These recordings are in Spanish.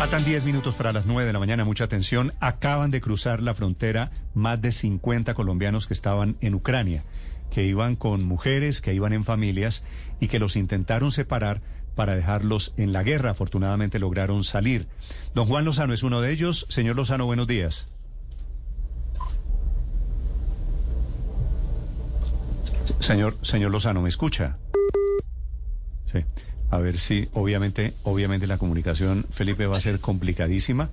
Faltan 10 minutos para las 9 de la mañana, mucha atención. Acaban de cruzar la frontera más de 50 colombianos que estaban en Ucrania, que iban con mujeres, que iban en familias y que los intentaron separar para dejarlos en la guerra. Afortunadamente lograron salir. Don Juan Lozano es uno de ellos. Señor Lozano, buenos días. Señor, señor Lozano, ¿me escucha? Sí. A ver si, obviamente, obviamente la comunicación, Felipe, va a ser complicadísima.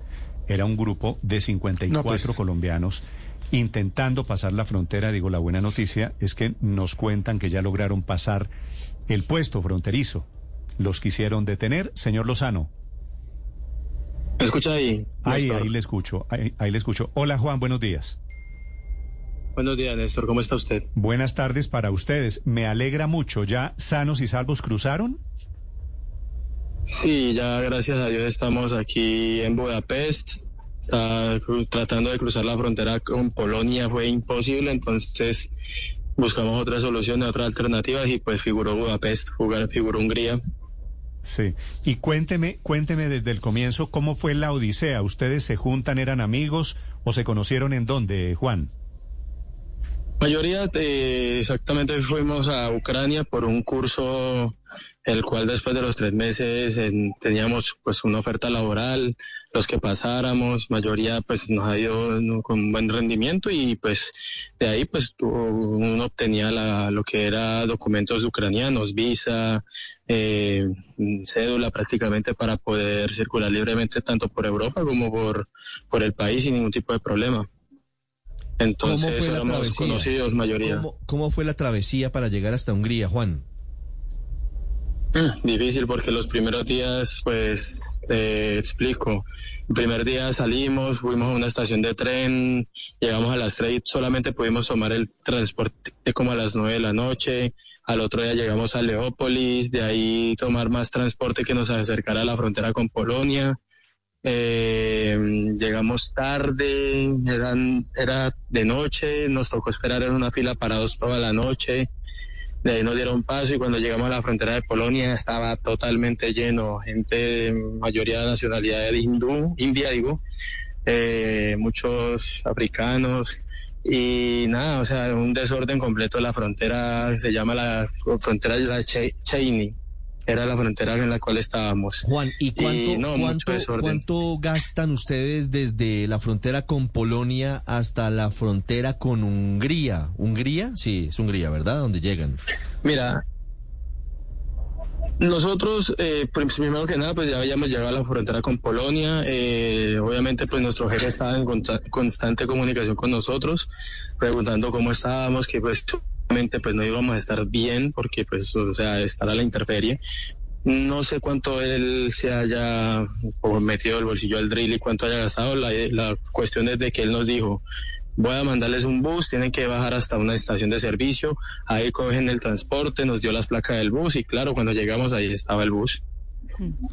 Era un grupo de 54 No, pues. colombianos intentando pasar la frontera. Digo, la buena noticia es que nos cuentan que ya lograron pasar el puesto fronterizo. Los quisieron detener. Señor Lozano. ¿Me escucha ahí? Ahí, Néstor? ahí le escucho. Ahí, ahí le escucho. Hola, Juan, buenos días. Buenos días, Néstor. ¿Cómo está usted? Buenas tardes para ustedes. Me alegra mucho. ¿Ya sanos y salvos cruzaron? Sí, ya gracias a Dios estamos aquí en Budapest. Está tratando de cruzar la frontera con Polonia fue imposible, entonces buscamos otra solución, otras alternativas y pues figuró Budapest, jugar, figuró Hungría. Sí. Y cuénteme, cuénteme desde el comienzo cómo fue la odisea. ¿Ustedes se juntan, eran amigos o se conocieron en dónde, Juan? Mayoría eh, exactamente fuimos a Ucrania por un curso el cual después de los tres meses en- teníamos pues una oferta laboral, los que pasáramos, mayoría pues nos ha ido con buen rendimiento y pues de ahí pues uno obtenía la, lo que era documentos ucranianos, visa, eh, cédula prácticamente para poder circular libremente tanto por Europa como por, por el país sin ningún tipo de problema. Entonces éramos travesía? conocidos mayoría. ¿Cómo, cómo fue la travesía para llegar hasta Hungría, Juan? Mm, Difícil porque los primeros días, pues, te explico. El primer día salimos, fuimos a una estación de tren, llegamos a las tres y solamente pudimos tomar el transporte como a las nueve de la noche. Al otro día llegamos a Leópolis, de ahí tomar más transporte que nos acercara a la frontera con Polonia. Eh, llegamos tarde, eran, era de noche, nos tocó esperar en una fila parados toda la noche. De ahí nos dieron paso y cuando llegamos a la frontera de Polonia estaba totalmente lleno, gente de mayoría de nacionalidad hindú, india digo, eh, muchos africanos y nada, o sea, un desorden completo. La frontera se llama la frontera de la Che- Cheney, era la frontera en la cual estábamos. Juan, ¿y cuánto, no, cuánto, gastan ustedes desde la frontera con Polonia hasta la frontera con Hungría? ¿Hungría? Sí, es Hungría, ¿verdad? Donde llegan. Mira, nosotros, eh, prim- primero que nada, pues ya habíamos llegado a la frontera con Polonia. eh, obviamente, pues nuestro jefe estaba en consta- constante comunicación con nosotros, preguntando cómo estábamos, que pues pues no íbamos a estar bien, porque pues, o sea, estar a la intemperie. No sé cuánto él se haya metido el bolsillo al drill y cuánto haya gastado. La, la cuestión es de que él nos dijo, voy a mandarles un bus, tienen que bajar hasta una estación de servicio, ahí cogen el transporte, nos dio las placas del bus y claro, cuando llegamos ahí estaba el bus.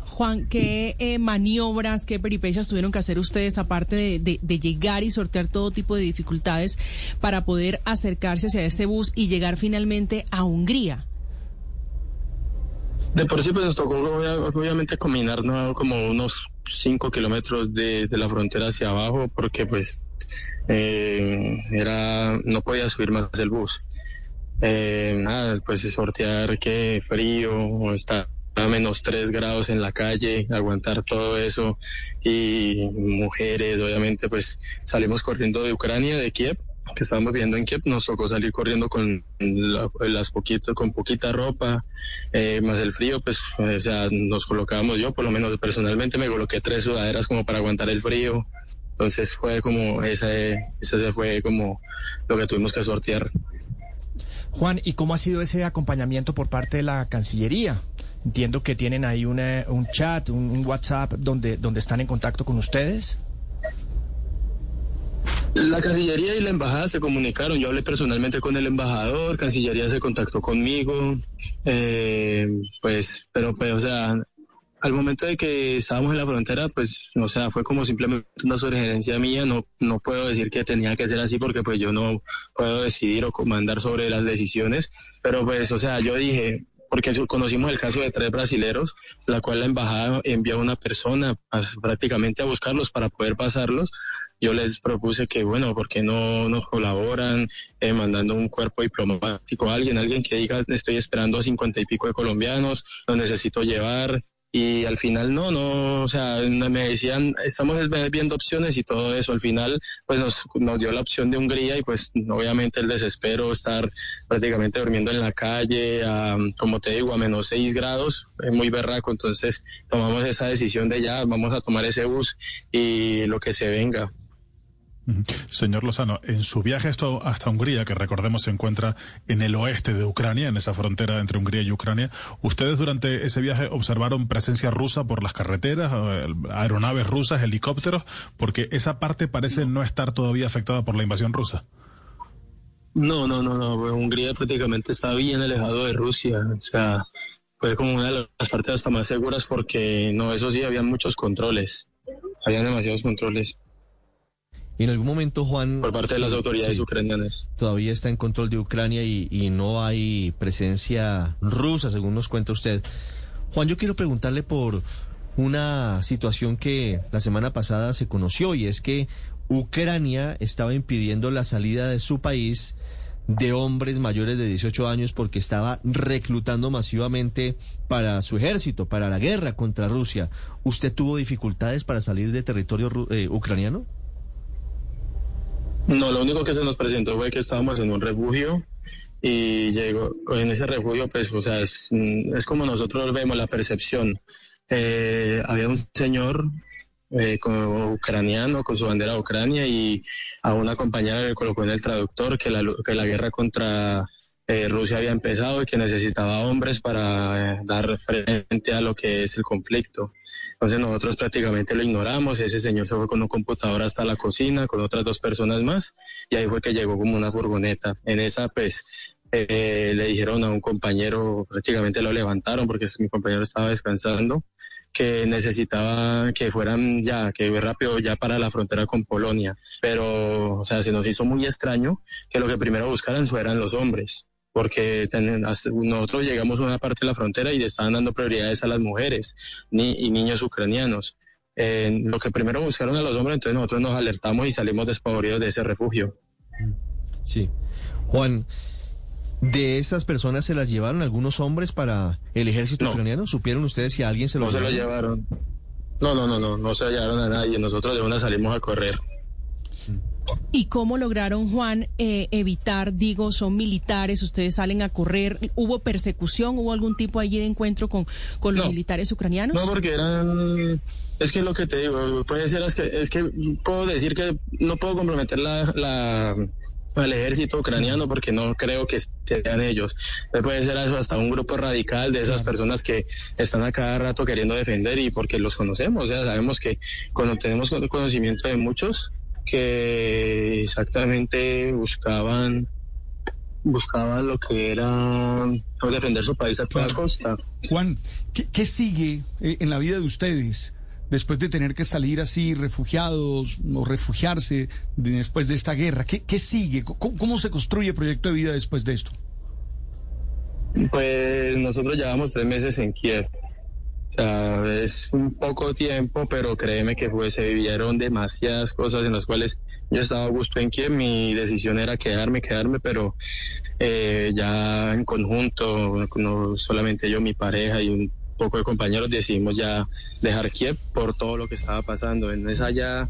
Juan, ¿qué eh, maniobras, qué peripecias tuvieron que hacer ustedes aparte de, llegar y sortear todo tipo de dificultades para poder acercarse hacia ese bus y llegar finalmente a Hungría? De por sí pues nos tocó obvia- obviamente caminar como unos cinco kilómetros de, la frontera hacia abajo porque pues eh, era no podía subir más el bus. Eh, nada, pues sortear que frío o estar a menos tres grados en la calle, aguantar todo eso y mujeres, obviamente pues salimos corriendo de Ucrania, de Kiev, que estábamos viviendo en Kiev, nos tocó salir corriendo con la- las poquitas, con poquita ropa, eh, más el frío, pues, o sea, nos colocábamos, yo por lo menos personalmente me coloqué tres sudaderas como para aguantar el frío. Entonces fue como, ese, ese fue como lo que tuvimos que sortear. Juan, ¿y cómo ha sido ese acompañamiento por parte de la Cancillería? Entiendo que tienen ahí una- un chat, un, WhatsApp donde, donde están en contacto con ustedes. La Cancillería y la Embajada se comunicaron. Yo hablé personalmente con el embajador, Cancillería se contactó conmigo, eh, pues, pero pues, o sea, al momento de que estábamos en la frontera, pues, o sea, fue como simplemente una sugerencia mía. No, no puedo decir que tenía que ser así porque pues yo no puedo decidir o comandar sobre las decisiones, pero pues, o sea, yo dije, porque conocimos el caso de tres brasileros, la cual la embajada envió a una persona prácticamente a buscarlos para poder pasarlos. Yo les propuse que, bueno, porque no nos colaboran eh, mandando un cuerpo diplomático a alguien, alguien que diga, estoy esperando a cincuenta y pico de colombianos, los necesito llevar, y al final no, no, o sea, me decían, estamos viendo opciones y todo eso, al final pues nos, nos dio la opción de Hungría y pues obviamente el desespero, estar prácticamente durmiendo en la calle, como te digo, a menos seis grados, es muy berraco, entonces tomamos esa decisión de ya, vamos a tomar ese bus y lo que se venga. Señor Lozano, en su viaje hasta Hungría, que recordemos se encuentra en el oeste de Ucrania, en esa frontera entre Hungría y Ucrania, ¿ustedes durante ese viaje observaron presencia rusa por las carreteras, aeronaves rusas, helicópteros? Porque esa parte parece no estar todavía afectada por la invasión rusa. No, no, no, no. Hungría prácticamente está bien alejado de Rusia. O sea, fue como una de las partes hasta más seguras porque, no, eso sí, había muchos controles. Habían demasiados controles. En algún momento, Juan... Por parte de las autoridades ucranianas. Todavía está en control de Ucrania y, no hay presencia rusa, según nos cuenta usted. Juan, yo quiero preguntarle por una situación que la semana pasada se conoció y es que Ucrania estaba impidiendo la salida de su país de hombres mayores de 18 años porque estaba reclutando masivamente para su ejército, para la guerra contra Rusia. ¿Usted tuvo dificultades para salir de territorio eh, ucraniano? No, lo único que se nos presentó fue que estábamos en un refugio y llegó en ese refugio, pues, o sea, es, es como nosotros vemos la percepción. Eh, había un señor eh, ucraniano con su bandera de Ucrania y a una compañera le colocó en el traductor que la, que la guerra contra eh, Rusia había empezado y que necesitaba hombres para eh, dar frente a lo que es el conflicto. Entonces nosotros prácticamente lo ignoramos, ese señor se fue con un computador hasta la cocina con otras dos personas más y ahí fue que llegó como una furgoneta. En esa pues eh, le dijeron a un compañero, prácticamente lo levantaron porque mi compañero estaba descansando, que necesitaba que fueran ya, que rápido ya para la frontera con Polonia. Pero, o sea, se nos hizo muy extraño que lo que primero buscaran fueran los hombres porque nosotros llegamos a una parte de la frontera y le estaban dando prioridades a las mujeres ni, y niños ucranianos. Eh, lo que primero buscaron a los hombres, entonces nosotros nos alertamos y salimos despavoridos de ese refugio. Sí. Juan, ¿de esas personas se las llevaron algunos hombres para el ejército ucraniano? ¿Supieron ustedes si alguien se los No se lo llevaron. No, no, no, no, no se llevaron a nadie. Nosotros de una salimos a correr. ¿Y cómo lograron, Juan, eh, evitar, digo, son militares, ustedes salen a correr, ¿hubo persecución, hubo algún tipo allí de encuentro con, con los militares ucranianos? No, porque eran, es que lo que te digo, puede ser, es que, es que puedo decir que no puedo comprometer la, la al ejército ucraniano porque no creo que sean ellos. Puede ser eso hasta un grupo radical de esas personas que están a cada rato queriendo defender y porque los conocemos, o sea, sabemos que cuando tenemos conocimiento de muchos, que exactamente buscaban buscaban lo que era defender su país a toda costa. Juan, ¿qué, sigue eh, en la vida de ustedes después de tener que salir así refugiados o refugiarse después de esta guerra? ¿Qué, qué sigue? ¿Cómo, se construye el proyecto de vida después de esto? Pues nosotros llevamos tres meses en Kiev es un poco tiempo, pero créeme que pues, se vivieron demasiadas cosas en las cuales yo estaba a gusto en Kiev. Mi decisión era quedarme, quedarme, pero eh, ya en conjunto, no solamente yo, mi pareja y un poco de compañeros decidimos ya dejar Kiev por todo lo que estaba pasando. En esa ya,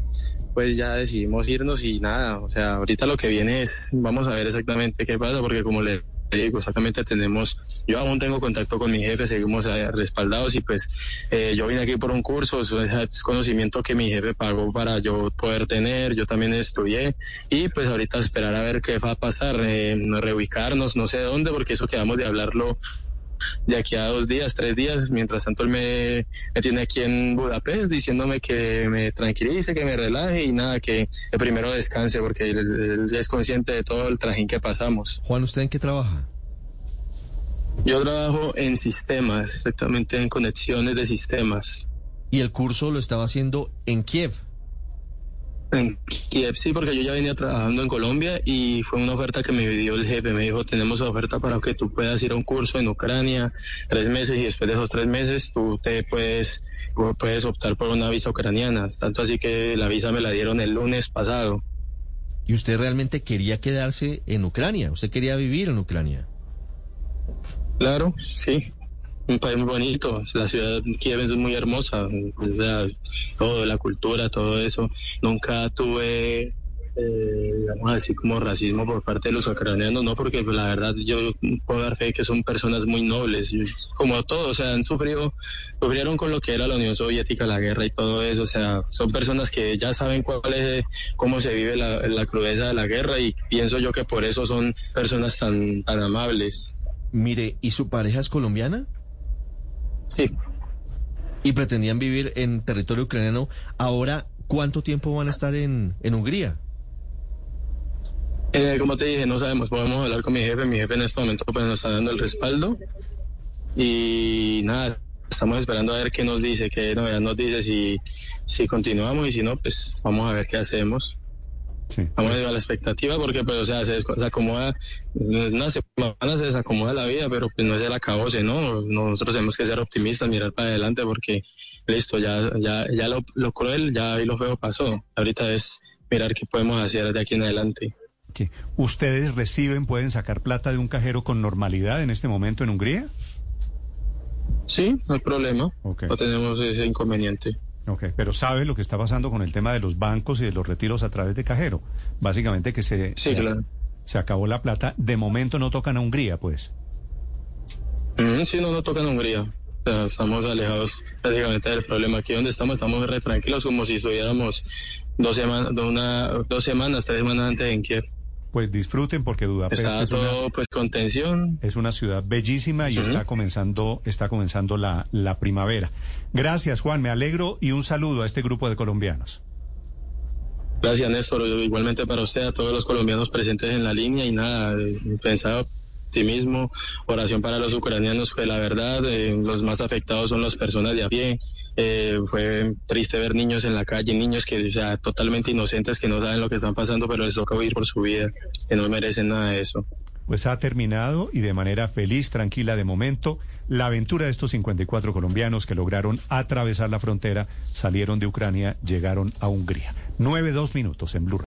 pues ya decidimos irnos y nada, o sea, ahorita lo que viene es, vamos a ver exactamente qué pasa, porque como le digo, exactamente tenemos, yo aún tengo contacto con mi jefe, seguimos respaldados y pues eh, yo vine aquí por un curso, es conocimiento que mi jefe pagó para yo poder tener, yo también estudié y pues ahorita esperar a ver qué va a pasar, eh, reubicarnos, no sé dónde, porque eso quedamos de hablarlo de aquí a dos días, tres días. Mientras tanto, él me, me, tiene aquí en Budapest diciéndome que me tranquilice, que me relaje y nada, que, primero descanse porque él, es consciente de todo el trajín que pasamos. Juan, ¿usted en qué trabaja? Yo trabajo en sistemas, exactamente en conexiones de sistemas. ¿Y el curso lo estaba haciendo en Kiev? En Kiev, sí, porque yo ya venía trabajando en Colombia y fue una oferta que me dio el jefe. Me dijo, tenemos oferta para que tú puedas ir a un curso en Ucrania tres meses y después de esos tres meses tú te puedes, puedes optar por una visa ucraniana. Tanto así que la visa me la dieron el lunes pasado. ¿Y usted realmente quería quedarse en Ucrania? ¿Usted quería vivir en Ucrania? Claro, sí. Un país muy bonito. La ciudad de Kiev es muy hermosa. O sea, todo, la cultura, todo eso. Nunca tuve, eh, digamos así, como racismo por parte de los ucranianos, no, porque pues, la verdad yo puedo dar fe que son personas muy nobles. como todo, o sea, han sufrido, sufrieron con lo que era la Unión Soviética, la guerra y todo eso. O sea, son personas que ya saben cuál es, cómo se vive la, la crudeza de la guerra y pienso yo que por eso son personas tan, tan amables. Mire, ¿y su pareja es colombiana? Sí. ¿Y pretendían vivir en territorio ucraniano? Ahora, ¿cuánto tiempo van a estar en, en Hungría? Eh, como te dije, no sabemos, podemos hablar con mi jefe. Mi jefe en este momento pues, nos está dando el respaldo. Y nada, estamos esperando a ver qué nos dice, qué novedad nos dice, si, si continuamos y si no, pues vamos a ver qué hacemos. Sí. Vamos a la expectativa porque, pues, o sea, se, se acomoda, una semana se desacomoda la vida, pero pues no es el acabose, ¿no? Nosotros tenemos que ser optimistas, mirar para adelante porque, listo, ya, ya, ya lo, lo cruel, ya ahí lo feo pasó. Ahorita es mirar qué podemos hacer de aquí en adelante. Sí. ¿Ustedes reciben, pueden sacar plata de un cajero con normalidad en este momento en Hungría? Sí, no hay problema. Ok. No tenemos ese inconveniente. Ok, pero sabe lo que está pasando con el tema de los bancos y de los retiros a través de cajero. Básicamente que se, Sí, claro. se acabó la plata. De momento no tocan a Hungría, pues. Mm, sí, no nos toca en Hungría. O sea, estamos alejados prácticamente del problema. Aquí donde estamos, estamos re tranquilos, como si estuviéramos dos semanas, una, dos semanas, tres semanas antes en Kiev. Pues disfruten porque Budapest Está es una, todo pues con tensión. es una ciudad bellísima y Ujú. está comenzando, está comenzando la, la primavera. Gracias, Juan, me alegro y un saludo a este grupo de colombianos. Gracias, Néstor. Igualmente para usted, a todos los colombianos presentes en la línea y nada, eh, pensado optimismo, oración para los ucranianos, que la verdad, eh, los más afectados son las personas de a pie. Eh, fue triste ver niños en la calle, niños que, o sea, totalmente inocentes, que no saben lo que están pasando, pero les toca huir por su vida, que no merecen nada de eso. Pues ha terminado y de manera feliz, tranquila de momento, la aventura de estos 54 colombianos que lograron atravesar la frontera, salieron de Ucrania, llegaron a Hungría. Nueve, dos minutos en Blue.